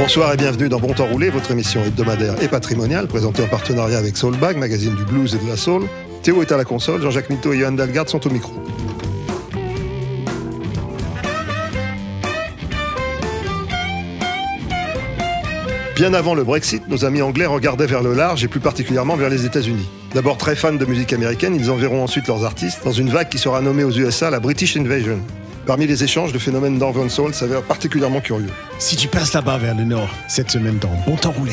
Bonsoir et bienvenue dans Bon Temps Roulé, votre émission hebdomadaire et patrimoniale présentée en partenariat avec Soulbag, magazine du blues et de la soul. Théo est à la console, Jean-Jacques Mito et Johan Dalgard sont au micro. Bien avant le Brexit, nos amis anglais regardaient vers le large et plus particulièrement vers les États-Unis. D'abord très fans de musique américaine, ils enverront ensuite leurs artistes dans une vague qui sera nommée aux USA la British Invasion. Parmi les échanges, le phénomène Soul s'avère particulièrement curieux. Si tu passes là-bas vers le nord, cette semaine dans Bon Temps Roulé.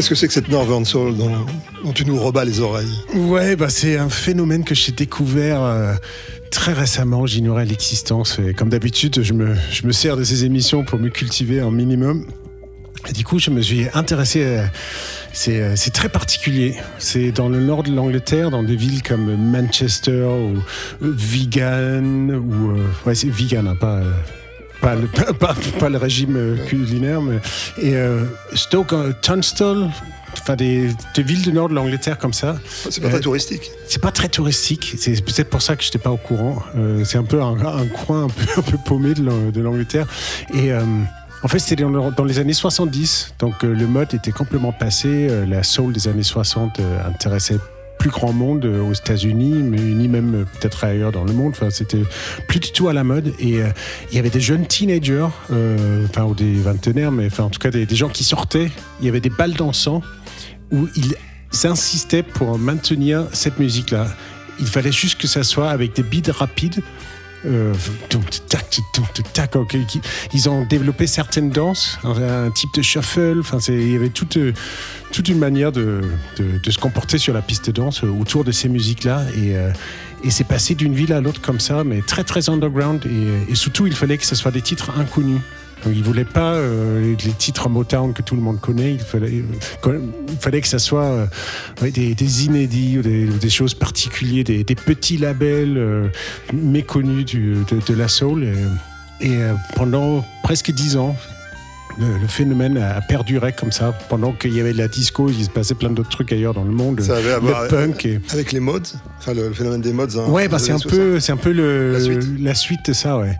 Qu'est-ce que c'est que cette Northern Soul dont, tu nous rebats les oreilles Ouais, bah c'est un phénomène que j'ai découvert euh, très récemment. J'ignorais l'existence. Et comme d'habitude, je me, je me sers de ces émissions pour me cultiver un minimum. Et du coup, je me suis intéressé. à- C'est euh, c'est très particulier. C'est dans le nord de l'Angleterre, dans des villes comme Manchester ou euh, Wigan ou euh, ouais, c'est Wigan, hein, pas. euh, pas le, pas, pas- pas le régime euh, culinaire, mais. Et euh, Stoke, euh, Tunstall, enfin des, des villes du nord de l'Angleterre comme ça. C'est pas Euh, très touristique. C'est pas très touristique. C'est peut-être pour ça que je n'étais pas au courant. Euh, c'est un peu un, un coin un peu, un peu paumé de l'Ang- de l'Angleterre. Et euh, en fait, c'était dans, le- dans les années 70. Donc le mode était complètement passé. La soul des années 60 euh, intéressait plus grand monde euh, aux États-Unis, mais ni même euh, peut-être ailleurs dans le monde. Enfin, c'était plus du tout à la mode. Et euh, il y avait des jeunes teenagers, enfin ou des vingtenaires, mais enfin en tout cas des, des gens qui sortaient. Il y avait des balles dansants où ils insistaient pour maintenir cette musique-là. Il fallait juste que ça soit avec des beats rapides. Euh, Ils ont développé certaines danses, un, type de shuffle. Enfin, il y avait toute, euh, toute une manière de, de- de se comporter sur la piste de danse euh, autour de ces musiques-là. Et, et c'est passé d'une ville à l'autre comme ça, mais très très underground. Et, et surtout, il fallait que ce soit des titres inconnus. Il voulait pas euh, les titres Motown que tout le monde connaît. Il fallait, euh, il fallait que ça soit euh, des, des inédits ou des, choses particulières, des, des petits labels euh, méconnus du- de, de la soul. Et, et, pendant presque dix ans, le, le phénomène a perduré comme ça. Pendant qu'il y avait la disco, il se passait plein d'autres trucs ailleurs dans le monde. Ça avait à le voir punk. Et... avec les modes, enfin le, le phénomène des modes. hein, Ouais, bah c'est un peu, c'est un peu le, La suite. la suite de ça, ouais.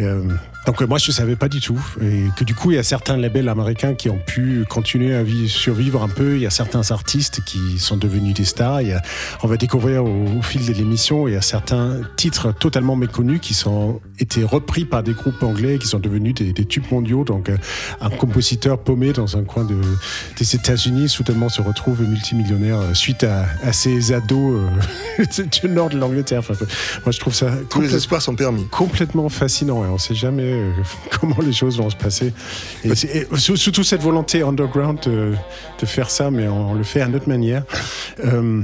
Euh, donc euh, moi je savais pas du tout et que du coup il y a certains labels américains qui ont pu continuer à vi- survivre un peu. Il y a certains artistes qui sont devenus des stars. Il y a- on va découvrir au, au fil de l'émission il y a certains titres totalement méconnus qui sont été repris par des groupes anglais qui sont devenus des, des tubes mondiaux. Donc euh, un compositeur paumé dans un coin de, des États-Unis soudainement se retrouve multimillionnaire suite à, à ses ados euh, du nord de l'Angleterre. Enfin, moi je trouve ça Tous les complètement espoirs sont permis. complètement fascinant. Et on ne sait jamais euh, comment les choses vont se passer. Et, c'est- et sou- surtout cette volonté underground de, de faire ça, mais on, on le fait à notre manière. Euh,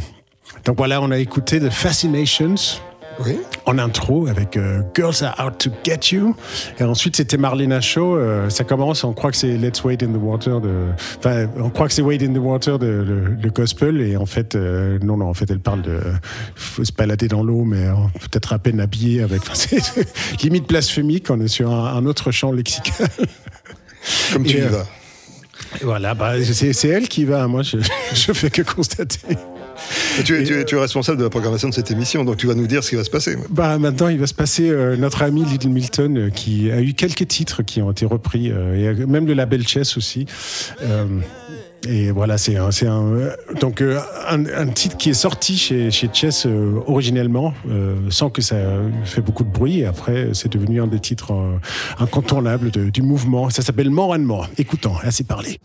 donc voilà, on a écouté The Fascinations Oui. en intro avec euh, Girls Are Out to Get You. Et ensuite, c'était Marlena Shaw. euh, ça commence, on croit que c'est Let's Wade in the Water. De, enfin, on croit que c'est Wade in the Water, de, le, le gospel. Et en fait, euh, non, non, en fait, elle parle de faut se balader dans l'eau, mais peut-être à peine habillé avec. C'est limite blasphémique. On est sur un, un autre champ lexical. Comme tu Et, y vas. Voilà, bah, c'est c'est elle qui va. Moi, je, je fais que constater. Et tu, es, tu es- tu es responsable de la programmation de cette émission, donc tu vas nous dire ce qui va se passer. Bah, maintenant, il va se passer euh, notre ami Little Milton euh, qui a eu quelques titres qui ont été repris, euh, et même le label Chess aussi. Euh, et voilà, c'est un, un, donc un, un titre qui est sorti chez, chez Chess euh, originellement, euh, sans que ça fait beaucoup de bruit. Et après, c'est devenu un des titres euh, incontournables de- du mouvement. Ça s'appelle More and More. Écoutons, assez parlé.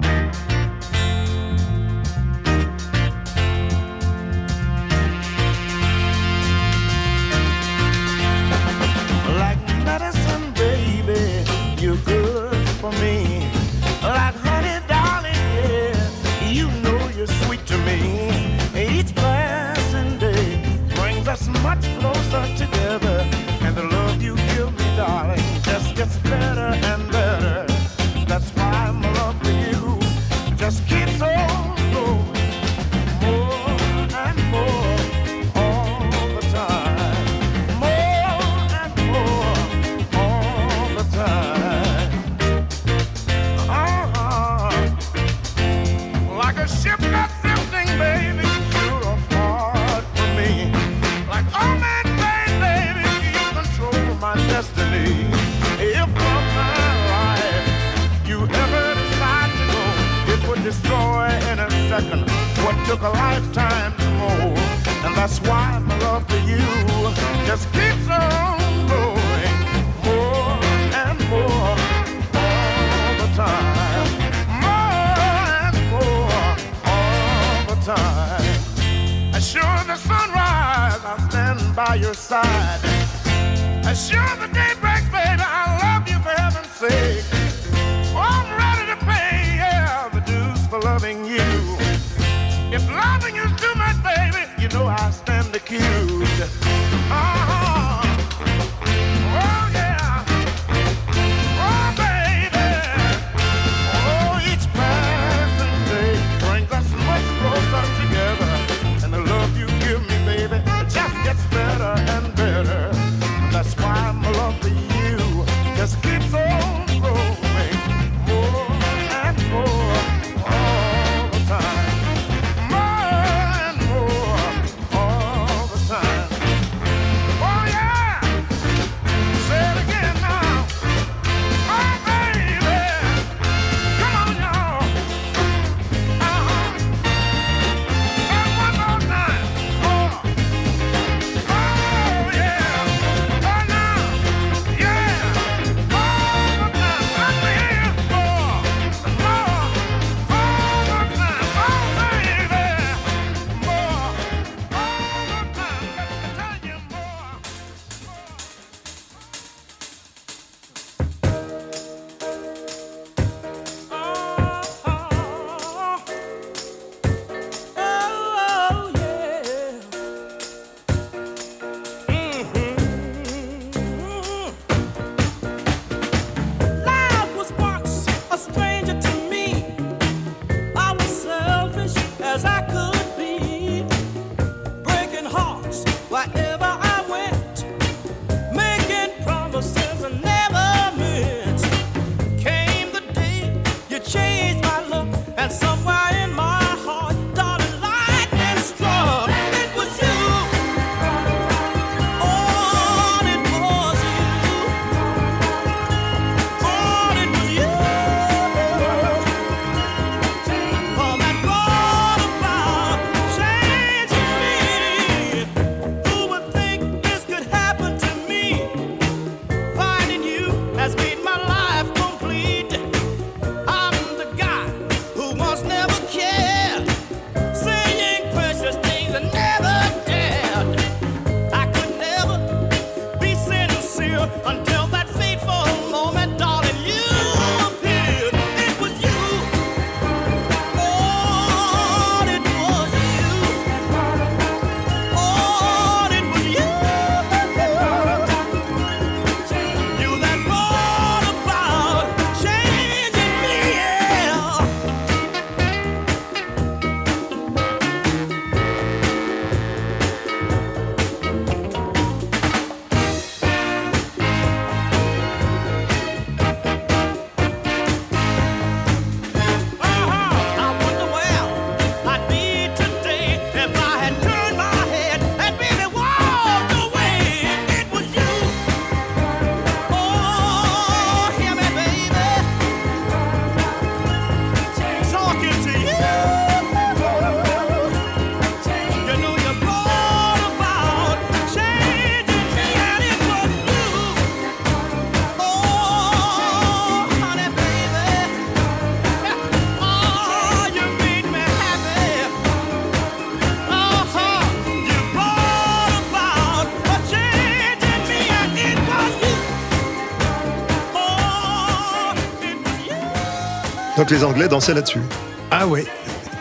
Les Anglais dansaient là-dessus. Ah ouais,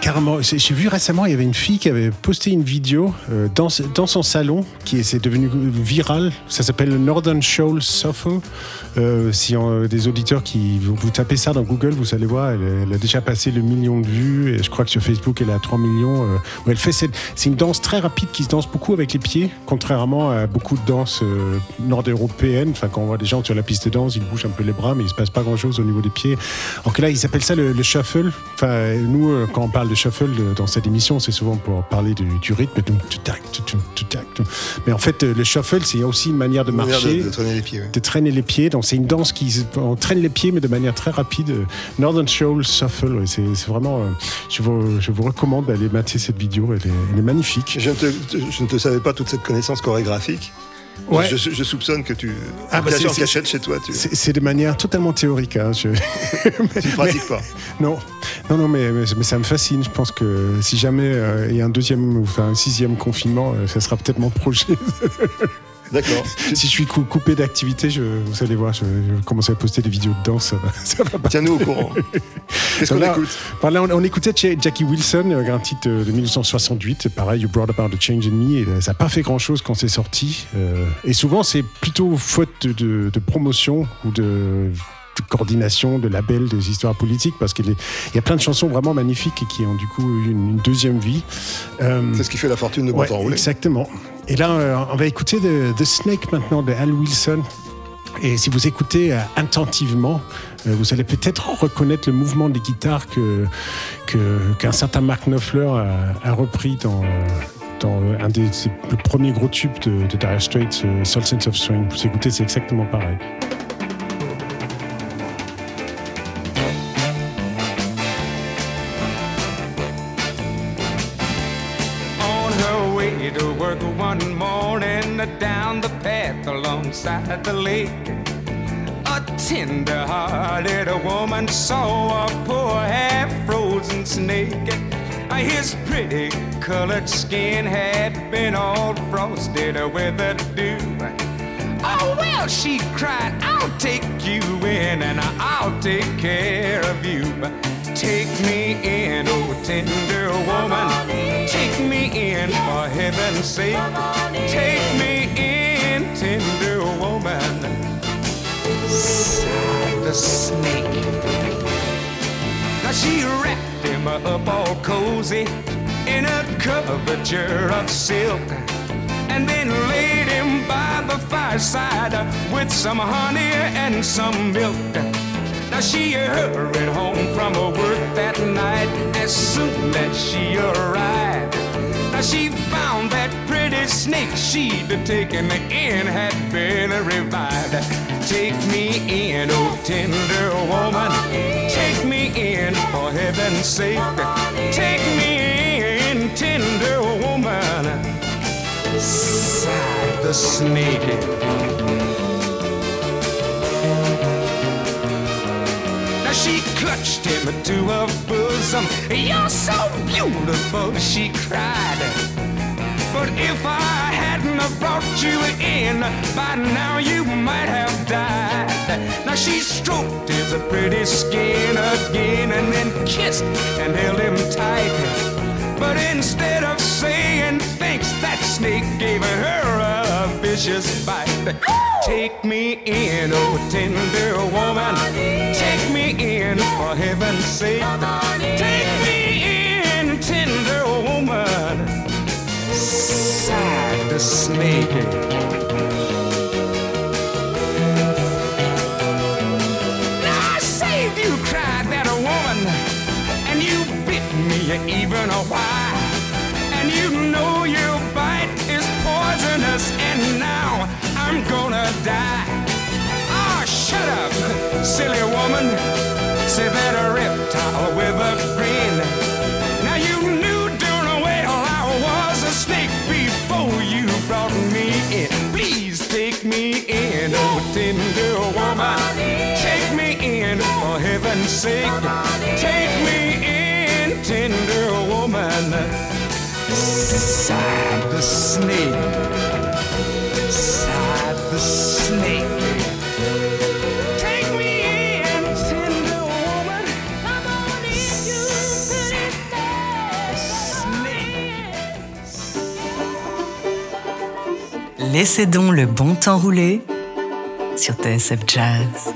carrément. J'ai vu récemment, il y avait une fille qui avait posté une vidéo euh, dans, dans son salon, qui est, c'est devenu viral. Ça s'appelle le Northern Shoal Shuffle. Euh, si on- des auditeurs qui vous, vous tapez ça dans Google, vous allez voir, elle, elle a déjà passé le million de vues. Et je crois que sur Facebook, elle a 3 millions. euh, où elle fait cette- c'est une danse très rapide qui se danse beaucoup avec les pieds, contrairement à beaucoup de danses euh, nord-européennes. Enfin, quand on voit des gens sur la piste de danse, ils bougent un peu les bras, mais il se passe pas grand-chose au niveau des pieds. Alors que là, ils appellent ça le, le shuffle. Enfin, nous, euh, quand on parle de shuffle euh, dans cette émission, c'est souvent pour parler du, du rythme. Mais en fait, euh, le shuffle, c'est aussi une manière de marcher de, traîner les pieds. de traîner les pieds. C'est une danse qui se- on traîne les pieds mais de manière très rapide. Northern Soul Shuffle, ouais, c'est vraiment. euh, je, vous, je vous recommande d'aller mater cette vidéo. Elle est, elle est magnifique. Je ne, te, je ne te savais pas toute cette connaissance chorégraphique. Ouais. Je, je soupçonne que tu Ah, bah, en cachette chez toi. Tu C'est de manière totalement théorique. hein, je- tu ne pratiques pas. Non, non, non, mais, mais, mais ça me fascine. Je pense que si jamais euh, il y a un deuxième ou enfin, un sixième confinement, euh, ça sera peut-être mon projet D'accord. Si je suis cou- coupé d'activité, je, vous allez voir, je, je vais commencer à poster des vidéos de danse. Ça va. Tiens-nous au courant. Qu'est-ce qu'on Là, écoute voilà, on, on écoutait Ja- Jackie Wilson, euh, un titre de 1968, pareil, You Brought About a Change in Me, et euh, ça n'a pas fait grand-chose quand c'est sorti. euh, et souvent, c'est plutôt faute de, de- de promotion ou de coordination, de label, des histoires politiques, parce qu'il y a plein de chansons vraiment magnifiques et qui ont du coup une, une deuxième vie. Euh, C'est ce qui fait la fortune de Ouais, Bon exactement. Et là, euh, on va écouter The, The Snake maintenant de Al Wilson. Et si vous écoutez euh, attentivement, vous allez peut-être reconnaître le mouvement des guitares que qu'un certain Mark Knopfler a, a repris dans dans un des premiers gros tubes de, de Dire Straits, Soul Sense of Swing. Vous écoutez, c'est exactement pareil. Path the lake. A tender-hearted woman saw a poor half-frozen snake. His pretty colored skin had been all frosted with the dew. Oh, well, she cried, I'll take you in and I'll take care of you. Take me in, oh tender woman. Take me in for heaven's sake. Take me The snake. Now she wrapped him up all cozy in a coverture of silk and then laid him by the fireside with some honey and some milk. Now she hurried home from her work that night as soon as she arrived. Now she found that pretty snake she'd taken in had been revived. Take me in, oh tender woman. Take me in for heaven's sake. Take me in, tender woman. Sighed the snake. Now she clutched him to her bosom. You're so beautiful, she cried. But if I have brought you in, by now you might have died. Now she stroked his pretty skin again and then kissed and held him tight. But instead of saying thanks, that snake gave her a vicious bite. Take me in, oh tender woman. Take me in for heaven's sake. Take me in, tender you cried that woman and you bit me even a while. And you know your bite is poisonous, and now I'm gonna die. Ah, shut up, silly woman. Say that sake. Take me in, tender woman. Sighed the snake. Sighed the snake. Take me in, tender woman. Come on in, you pretty snake. Laissez donc le bon temps rouler sur TSF Jazz.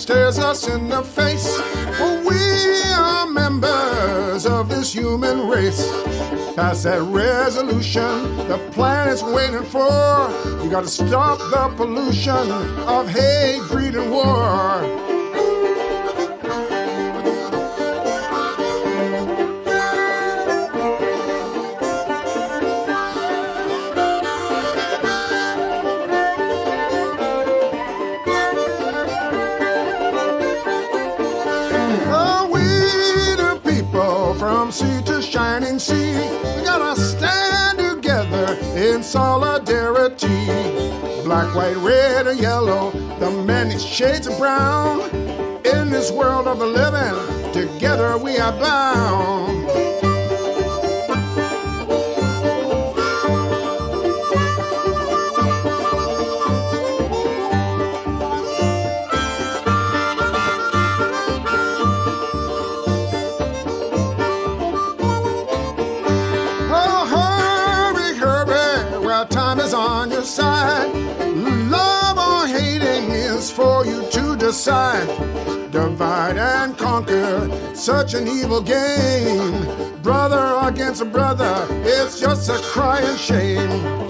Stares us in the face. We are members of this human race. Pass that resolution the planet's waiting for. You gotta stop the pollution of hate, greed, and war. White, red, and yellow, the many shades of brown. In this world of the living, together we are bound. Such an evil game. Brother against a brother, it's just a crying shame.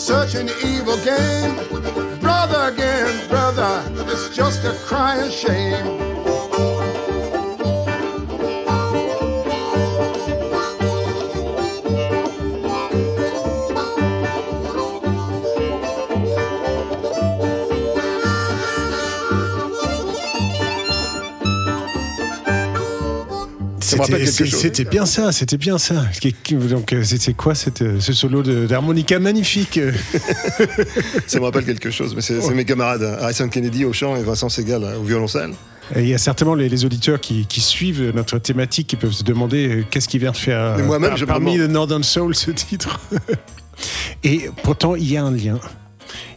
Such an evil game. Brother again, brother, it's just a crying shame. C'était c'était bien ça, c'était bien ça. Donc euh, c'est quoi cette, euh, ce solo d'harmonica magnifique? Euh Ça me rappelle quelque chose, mais c'est mes camarades hein, Harrison Kennedy au chant et Vincent Segal hein, au violoncelle. Et Il y a certainement les, les auditeurs qui, qui suivent notre thématique qui peuvent se demander euh, qu'est-ce qui vient de faire moi-même, euh, parmi le Northern Soul ce titre. Et pourtant, il y a un lien.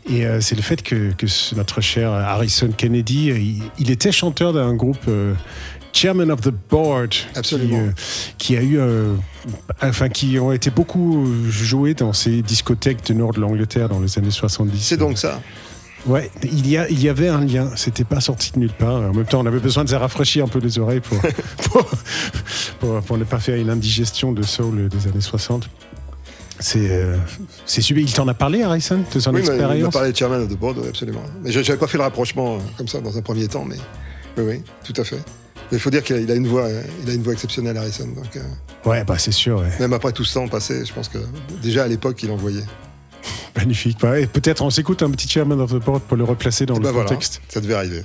Et euh, c'est le fait que, notre cher Harrison Kennedy, euh, il, il était chanteur d'un groupe euh, Chairman of the Board, Absolument. qui, euh, qui a eu, euh, enfin, qui ont été beaucoup joués dans ces discothèques du nord de l'Angleterre dans les années 70. C'est donc ça. Ouais, il y, a, il y avait un lien. C'était pas sorti de nulle part. En même temps, on avait besoin de se rafraîchir un peu les oreilles pour, pour, pour, pour ne pas faire une indigestion de soul des années 60. C'est euh, c'est super. Il t'en a parlé, Harrison, de son Oui, mais il m'a expérience? parlé de Chairman of the Board, oui, absolument. Mais je n'avais pas fait le rapprochement euh, comme ça dans un premier temps, mais oui, oui, tout à fait. Mais il faut dire qu'il a, une voix, il a une voix exceptionnelle, Harrison. Donc, euh, Ouais, bah c'est sûr. ouais. même après tout ce temps passé, je pense que déjà à l'époque, il envoyait. Magnifique. Bah, et peut-être on s'écoute un petit Chairman of the Board pour le replacer dans Et le voilà, contexte. ça devait arriver.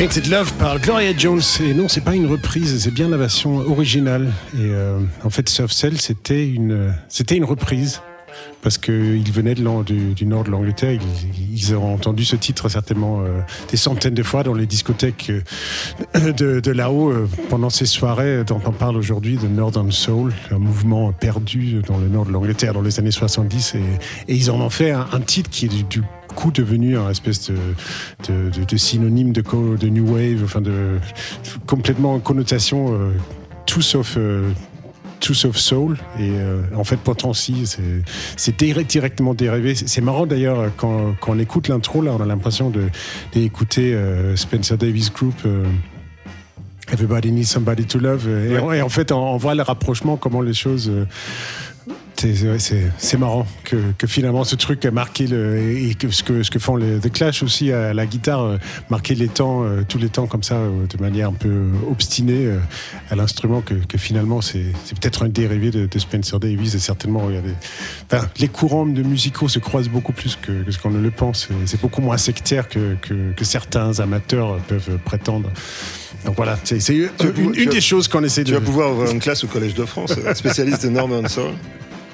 Tainted Love par Gloria Jones. Et non, c'est pas une reprise, c'est bien la version originale. Et euh, en fait, Soft Cell, c'était une, c'était une reprise. Parce qu'ils venaient de du, du nord de l'Angleterre, ils, ont entendu ce titre certainement euh, des centaines de fois dans les discothèques euh, de, là-haut pendant ces soirées dont on parle aujourd'hui de Northern Soul, un mouvement perdu dans le nord de l'Angleterre dans les années 70. Et, et ils en ont fait un, titre qui est du coup devenu un espèce de, de, de- de synonyme de, co- de New Wave, enfin de complètement en connotation euh, tout sauf. euh, tout sauf soul. Et euh, en fait pourtant si c'est directement dérivé. C'est marrant d'ailleurs quand, quand on écoute l'intro là on a l'impression de d'écouter euh, Spencer Davis Group euh, Everybody needs somebody to love. Et, et en fait on, on voit le rapprochement comment les choses euh, c'est- marrant que, que finalement ce truc a marqué le, et que ce que ce que font les The Clash aussi à la guitare euh, marquer les temps euh, tous les temps comme ça euh, de manière un peu obstinée à l'instrument que, que finalement c'est peut-être un dérivé de, de Spencer Davis et certainement regardez enfin, les courants de musicaux se croisent beaucoup plus que, que ce qu'on ne le pense c'est beaucoup moins sectaire que, certains amateurs peuvent prétendre donc voilà c'est une, tu des choses qu'on essaie Tu de vas pouvoir ouvrir une classe au Collège de France, spécialiste de Northern Soul.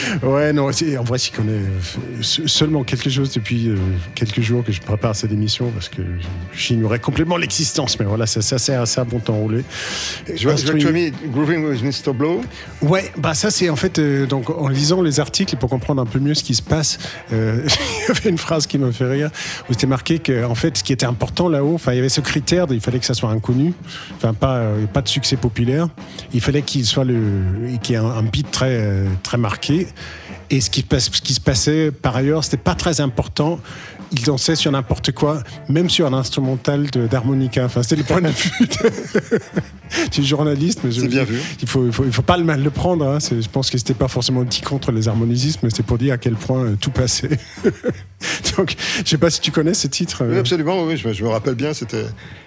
Ouais, non, en vrai, j'y connais euh, se- seulement quelque chose depuis euh, quelques jours que je prépare cette émission parce que j'ignorais complètement l'existence. Mais voilà, ça, ça sert à ça, bon temps roulé. Je vois, que tu as mis Grooving with Mr. Blow. Ouais, bah ça c'est en fait euh, donc en lisant les articles pour comprendre un peu mieux ce qui se passe, euh, il y avait une phrase qui me fait rire où c'était marqué que en fait ce qui était important là-haut, enfin il y avait ce critère, il fallait que ça soit inconnu, enfin pas euh, pas de succès populaire, il fallait qu'il soit le qu'il y ait un, un beat très très marqué et ce qui passe ce qui se passait par ailleurs, c'était pas très important. Il dansait sur n'importe quoi, même sur un instrumental d'harmonica. Enfin, c'était le point de vue du journaliste. mais je- C'est bien vu. il faut, il faut, il faut pas le mal le prendre. hein. C'est- Je pense que c'était pas forcément dit contre les harmonisismes, mais c'est pour dire à quel point euh, tout passait. Donc, je sais pas si tu connais ce titre. Oui, euh, absolument, oui, je, me- je me rappelle bien, c'était,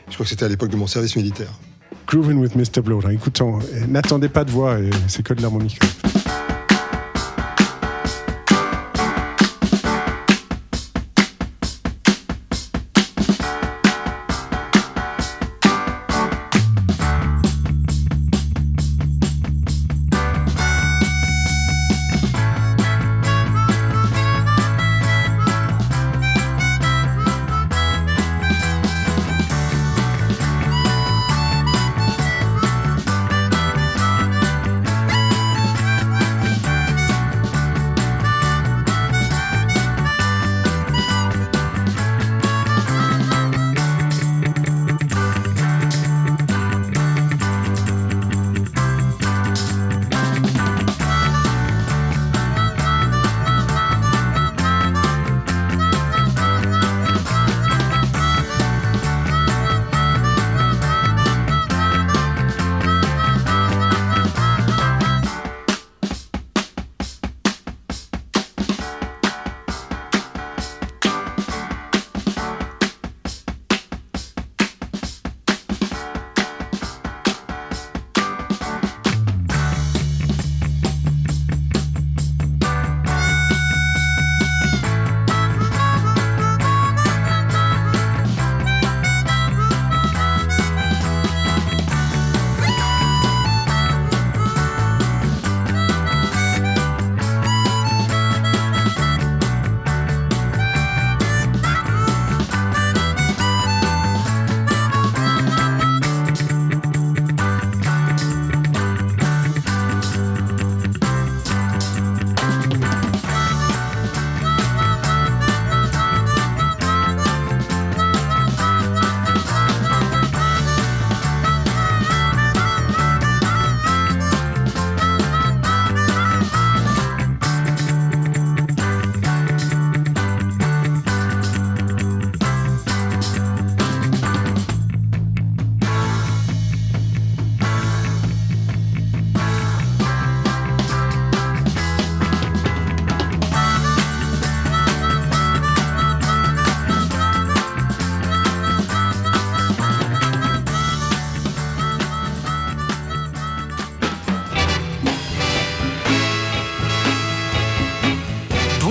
je crois que c'était à l'époque de mon service militaire. Grooving with Mr. Blow. Écoutons, euh, n'attendez pas de voix, c'est que de l'harmonica.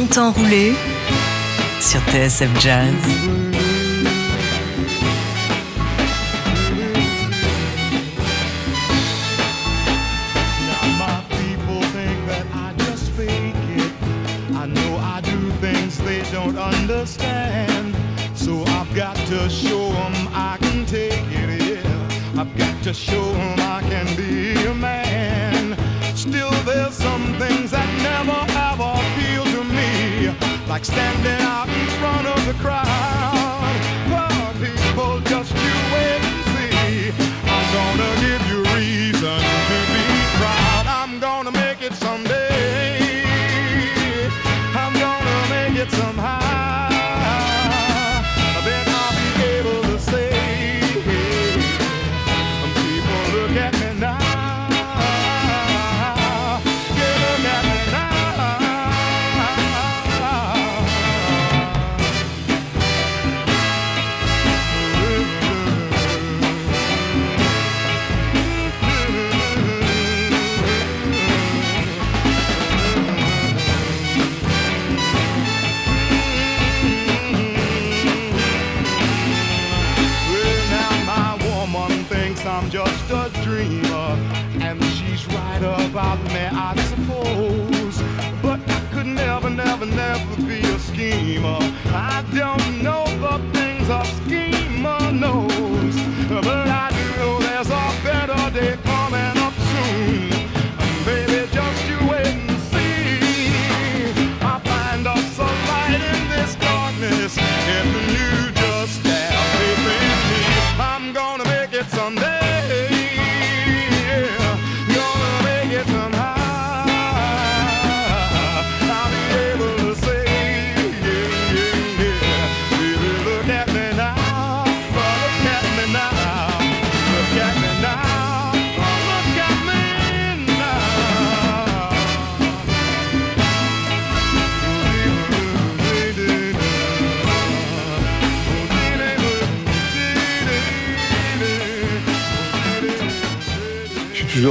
Bon temps roulé sur TSF Jazz. Like standing out in front of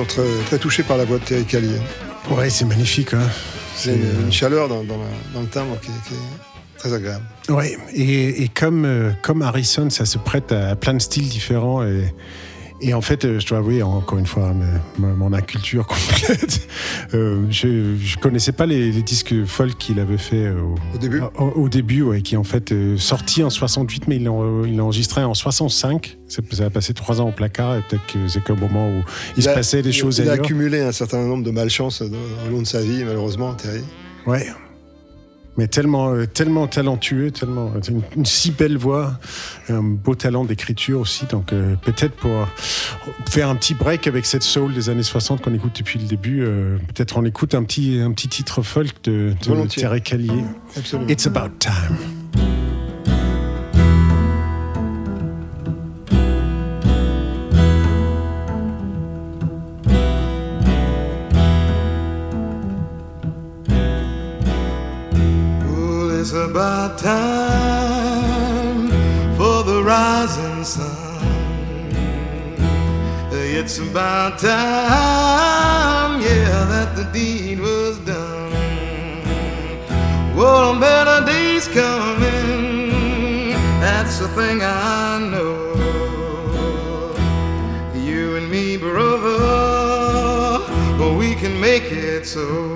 toujours très, très touché par la voix de Terry Callier. Ouais, c'est magnifique. Hein. C'est une, une chaleur dans, dans la- dans le timbre qui est, qui est très agréable. Ouais, et, et comme, euh, comme Harrison, ça se prête à plein de styles différents. Et, et en fait, euh, je dois avouer, encore une fois, mon inculture complète. Euh, je ne connaissais pas les, les disques folk qu'il avait fait euh, au, Au début au, au début, ouais, qui est en fait sorti en 68, mais il l'a enregistré en 65. C'est- Ça a passé trois ans au placard, et peut-être que c'est qu'au moment où il, se a- passait des il- choses Il a accumulé un certain nombre de malchances au long de sa vie, malheureusement, Terry. Ouais. Mais tellement, euh, tellement talentueux, tellement euh, une, une si belle voix, un beau talent d'écriture aussi. Donc euh, peut-être pour faire un petit break avec cette soul des années 60 qu'on écoute depuis le début, euh, peut-être on écoute un petit, un petit titre folk de, de. Terry Callier. Absolument. It's about time. About time for the rising sun. It's about time, yeah, that the deed was done. Well, better day's coming, that's the thing I know. You and me, brother, we can make it so.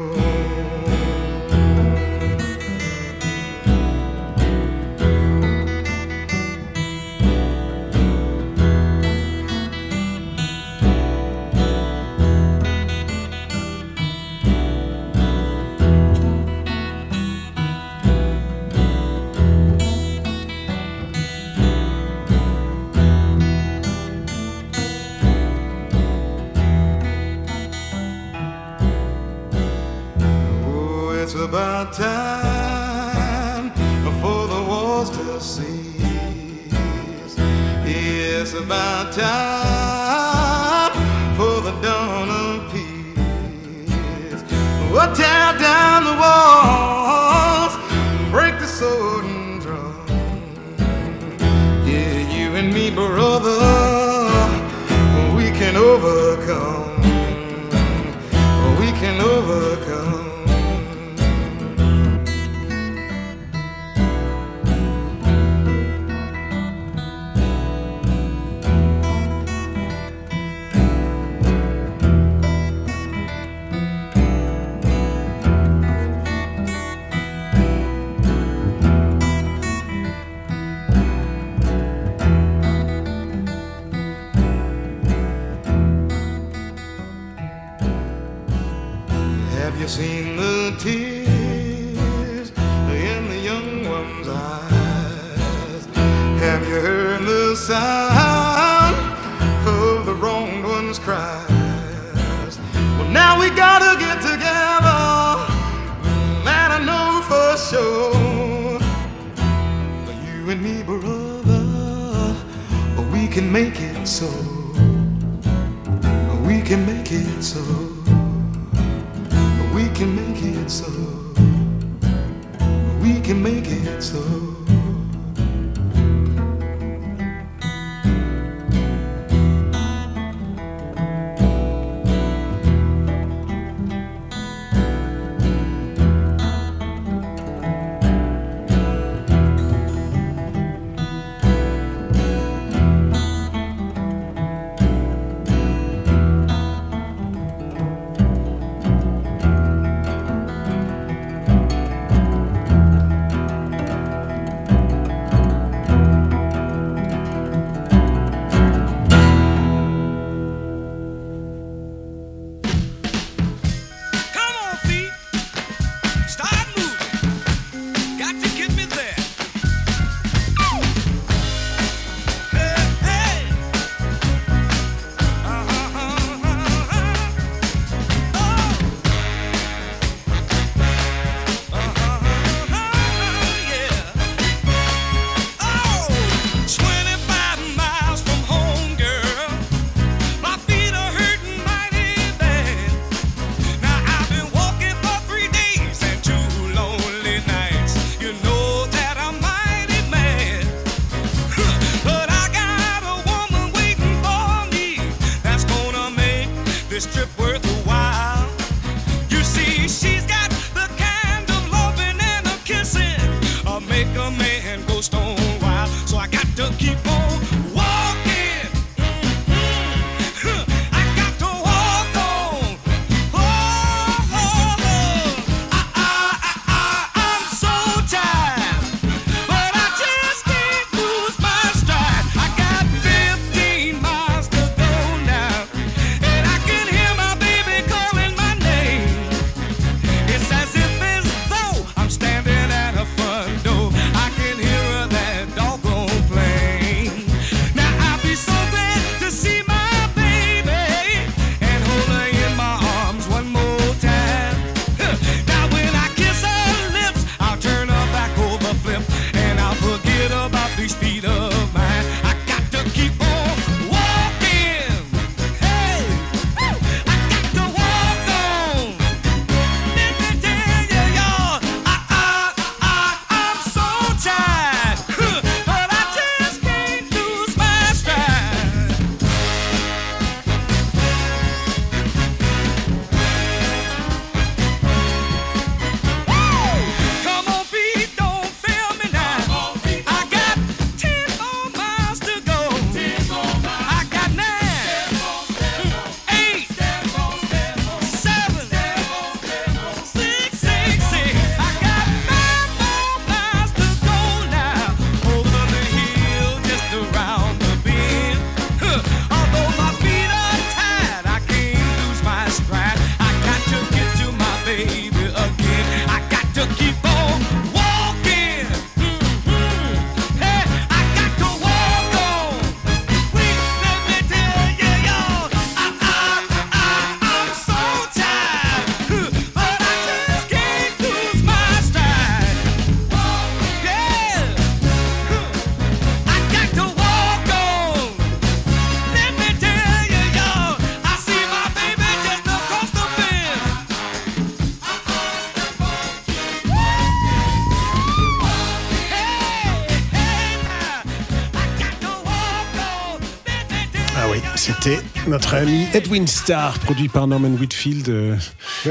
notre ami Edwin Starr, produit par Norman Whitfield euh,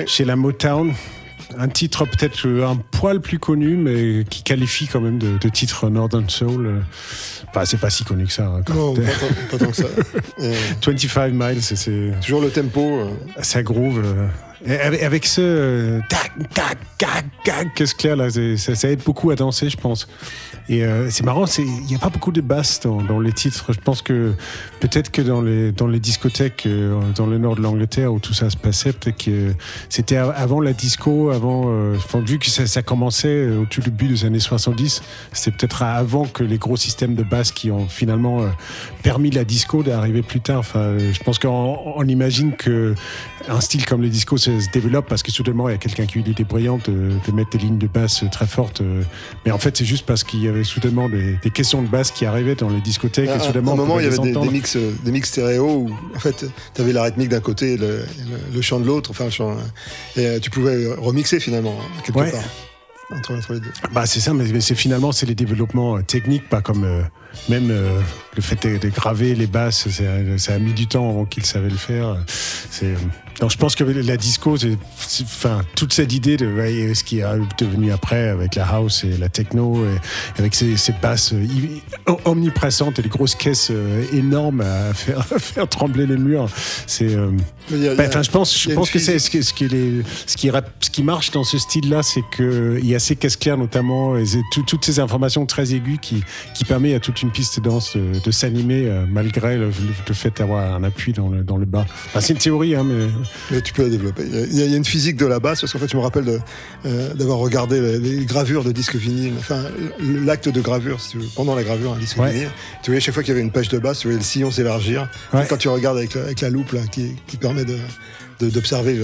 chez la Motown. Un titre peut-être un poil plus connu, mais qui qualifie quand même de, titre Northern Soul. Euh, enfin, c'est pas si connu que ça. Hein, non, pas, tant que ça. 25 euh, Miles, c'est. Toujours le tempo. Ça groove. Avec ce euh, tac, tac, tac, tac, que ce clair là, ça, aide beaucoup à danser, je pense. Et euh, c'est marrant, il n'y a pas beaucoup de basses dans, les titres. Je pense que peut-être que dans les, dans les discothèques euh, dans le nord de l'Angleterre où tout ça se passait, peut-être que c'était avant la disco, avant, enfin, vu que ça, commençait au tout début des années 70, c'était peut-être avant que les gros systèmes de basses qui ont finalement permis la disco d'arriver plus tard. Enfin, je pense qu'on imagine qu'un style comme les discos, se, développe parce que soudainement il y a quelqu'un qui a eu l'idée brillante de, de mettre des lignes de basse très fortes. euh, Mais en fait, c'est juste parce qu'il y avait soudainement des, des questions de basse qui arrivaient dans les discothèques À et soudainement un moment, il y avait des, mix, euh, des mix stéréo où, en fait, tu avais la rythmique d'un côté et le, le- le chant de l'autre. Enfin, le chant, et euh, tu pouvais remixer finalement, quelque Ouais. part, entre, entre les deux. Bah c'est ça, mais, mais c'est finalement c'est les développements euh, techniques, pas comme euh, même euh, le fait de, de graver les basses, euh, ça a mis du temps avant qu'ils savaient le faire. C'est donc je pense que la disco, c'est, enfin toute cette idée de ce qui est devenu après avec la house et la techno, et avec ces, ces basses euh, omniprésentes et les grosses caisses euh, énormes à faire, à faire trembler les murs, c'est euh, a- enfin, je pense, je que c'est ce qui, ce qui, est les- ce qui, rap- ce qui marche dans ce style-là, c'est qu'il y a ces caisses claires notamment, et tout- toutes ces informations très aiguës qui, qui permet à toute une piste de danse de, de s'animer malgré le, le fait d'avoir un appui dans le, dans le bas. Enfin, c'est une théorie, hein, mais Mais tu peux la développer. Il y a- il y, une physique de la basse, parce qu'en fait, je me rappelle euh, d'avoir regardé les, les gravures de disques vinyles, enfin, l'acte de gravure, si tu veux, pendant la gravure, un disque Ouais. vinyle. Tu voyais chaque fois qu'il y avait une page de basse, tu voyais le sillon s'élargir. Ouais. Quand tu regardes avec, la- avec la loupe, là, qui, qui permet de, d'observer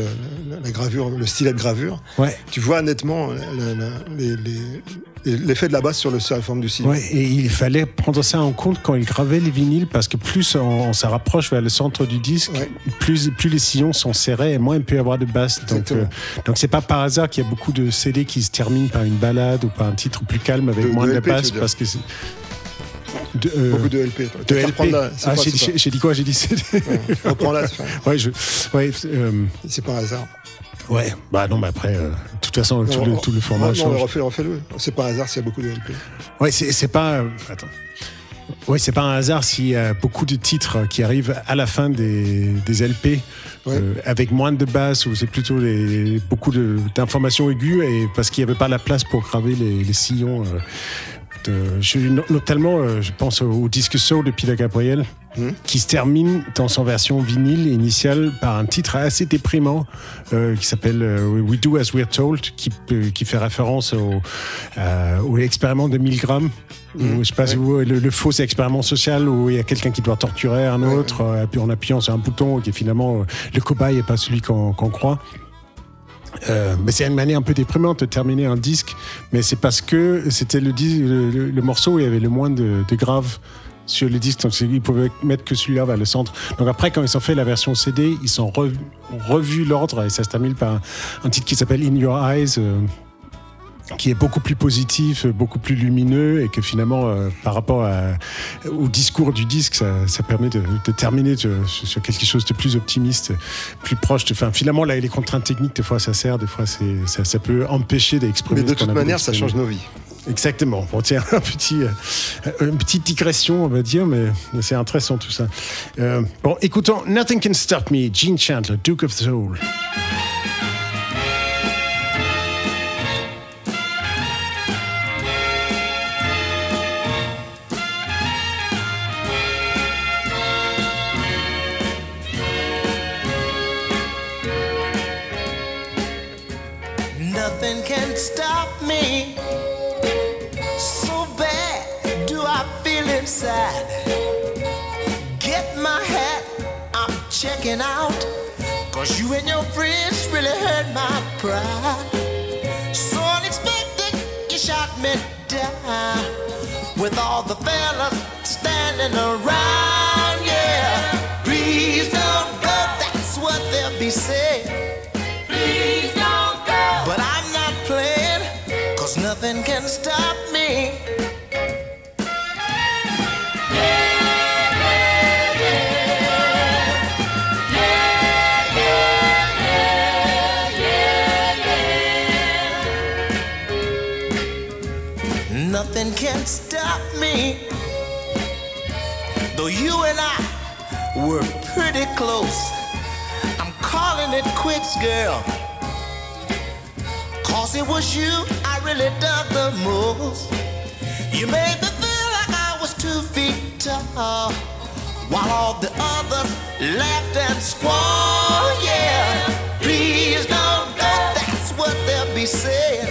la gravure, le stylet de gravure, ouais. tu vois nettement le- le- les- les- l'effet de la basse sur, le, sur la forme du sillon. Ouais, et il fallait prendre ça en compte quand il gravait les vinyles parce que plus on, se rapproche vers le centre du disque, Ouais. plus, plus les sillons sont serrés et moins il peut y avoir de basse. Donc, euh, donc c'est pas par hasard qu'il y a beaucoup de CD qui se terminent par une balade ou par un titre plus calme avec De- moins de de, LP, basse parce que c'est. De, euh, Beaucoup de LP. de LP. Ah, j'ai dit- quoi? J'ai dit CD. Ouais, reprends là, ouais, je, ouais, euh, c'est pas un hasard. ouais. Bah non, mais après, euh, toute façon, tout, le, Non, tout le format change. refais- refais-le. C'est pas un hasard s'il y a beaucoup de LP. Ouais, c'est c'est pas. euh, attends. Ouais, c'est pas un hasard s'il y a beaucoup de titres qui arrivent à la fin des, des LP Ouais. euh, avec moins de basses ou c'est plutôt les, beaucoup de- d'informations aiguës et parce qu'il n'y avait pas la place pour graver les, les sillons. euh, de- je, no- notamment, euh, je pense au, au disque Soul de Peter Gabriel Qui se termine dans son version vinyle initiale par un titre assez déprimant euh, qui s'appelle euh, We Do As We're Told, qui, qui fait référence au, euh, au expériment de Milgram. Où, je sais pas si vous le, le faux expériment social où il y a quelqu'un qui doit torturer un Ouais, autre euh, en appuyant sur un bouton qui est finalement euh, le cobaye et pas celui qu'on croit. Euh, mais c'est une manière un peu déprimante de terminer un disque, mais c'est parce que c'était le, dis- le, le- le morceau où il y avait le moins de, de graves sur le disque, donc ils pouvaient mettre que celui-là vers le centre. Donc après, quand ils ont fait la version CD, ils ont re- revu l'ordre et ça se termine par un, un titre qui s'appelle In Your Eyes. euh, qui est beaucoup plus positif, beaucoup plus lumineux et que finalement, euh, par rapport à- au discours du disque, ça, ça permet de, de terminer de- sur quelque chose de plus optimiste, plus proche. De, finalement, là, les contraintes techniques, des fois, ça sert, des fois, c'est, ça, ça peut empêcher d'exprimer. Mais de toute manière, ça change nos vies. Exactement. Bon, tiens, un petit, euh, une petite digression, on va dire, mais mais c'est intéressant tout ça. Euh, bon, écoutons Nothing Can Stop Me, Gene Chandler, Duke of Soul. Stop me. So bad do I feel inside. Get my hat, I'm checking out. Cause you and your friends really hurt my pride. So unexpected, you shot me down. With all the fellas standing around, yeah. Please don't go, that's what they'll be saying. Nothing can stop me. Nothing can stop me. Though you and I were pretty close. I'm calling it quits, girl. Cause it was you really dug the most. You made me feel like I was two feet tall. While all the others laughed and swore, yeah. Please don't go, that's what they'll be saying.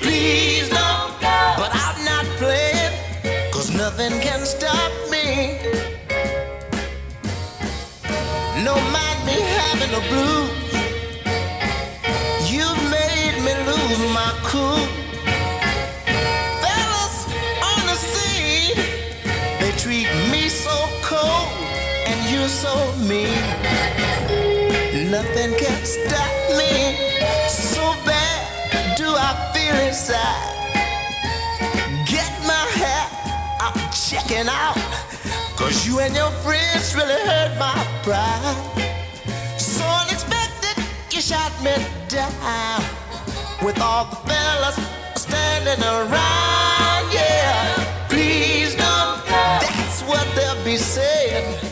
Please don't go, but I'm not playing, cause nothing can stop me. No mind me having the blues. lose my cool. Fellas on the scene, they treat me so cold, and you're so mean. Nothing can stop me. So bad do I feel inside. Get my hat, I'm checking out. Cause you and your friends really hurt my pride. So unexpected, you shot me down. With all the fellas standing around, yeah. Please don't go. That's what they'll be saying.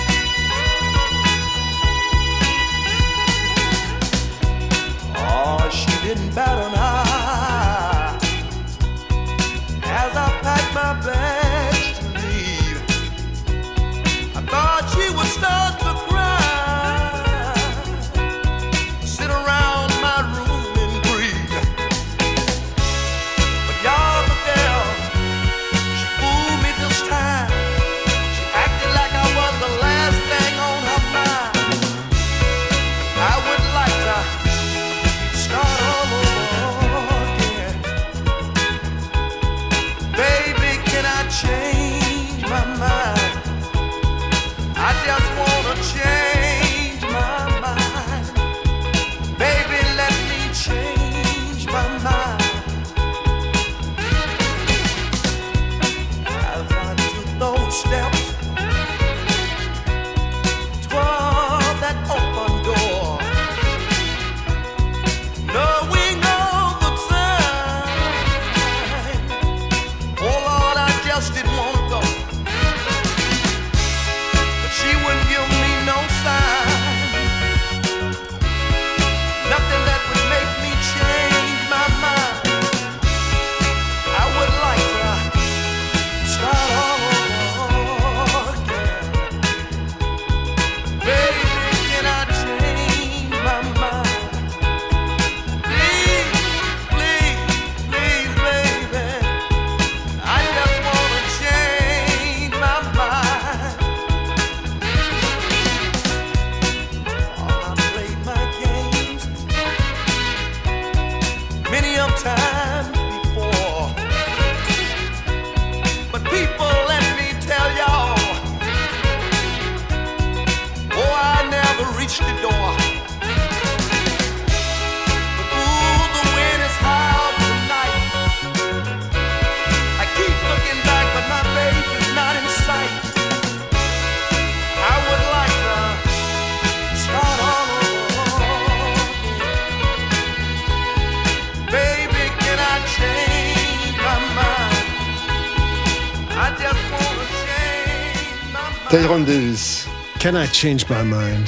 Tyrone Davis, Can I change my mind?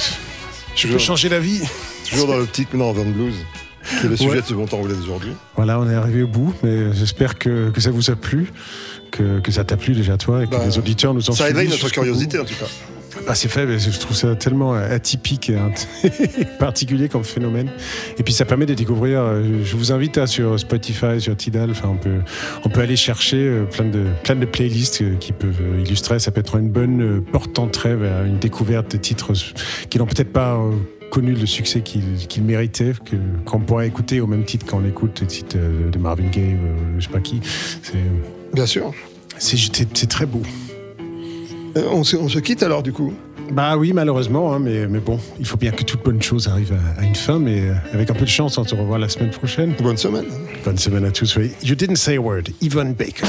Je peux changer la vie toujours dans l'optique non Van Blues, qui est le sujet Ouais. de ce bon temps roulé d'aujourd'hui. Voilà, on est arrivé au bout, mais j'espère que, que ça vous a plu, que, que ça t'a plu déjà toi et que Bah, les auditeurs nous ont Ça éveille notre curiosité en tout cas. Ah, c'est mais je trouve ça tellement atypique et particulier comme phénomène. Et puis ça permet de découvrir. euh, Je vous invite à, sur Spotify, sur Tidal, enfin on peut, on peut aller chercher euh, plein de, plein de playlists euh, qui peuvent euh, illustrer. Ça peut être une bonne euh, porte d'entrée vers une découverte de titres qui n'ont peut-être pas euh, connu le succès qu'ils méritaient, que- qu'on pourrait écouter au même titre qu'on écoute les titres euh, de Marvin Gaye, euh, je sais pas qui. Bien sûr. c'est très beau. Euh, on, se, on se quitte alors du coup. Bah oui, malheureusement, hein, mais, mais bon, il faut bien que toute bonne chose arrive à, à une fin, mais euh, avec un peu de chance, on se revoit la semaine prochaine. Bonne semaine. Bonne semaine à tous. oui. You didn't say a word, Yvonne Baker.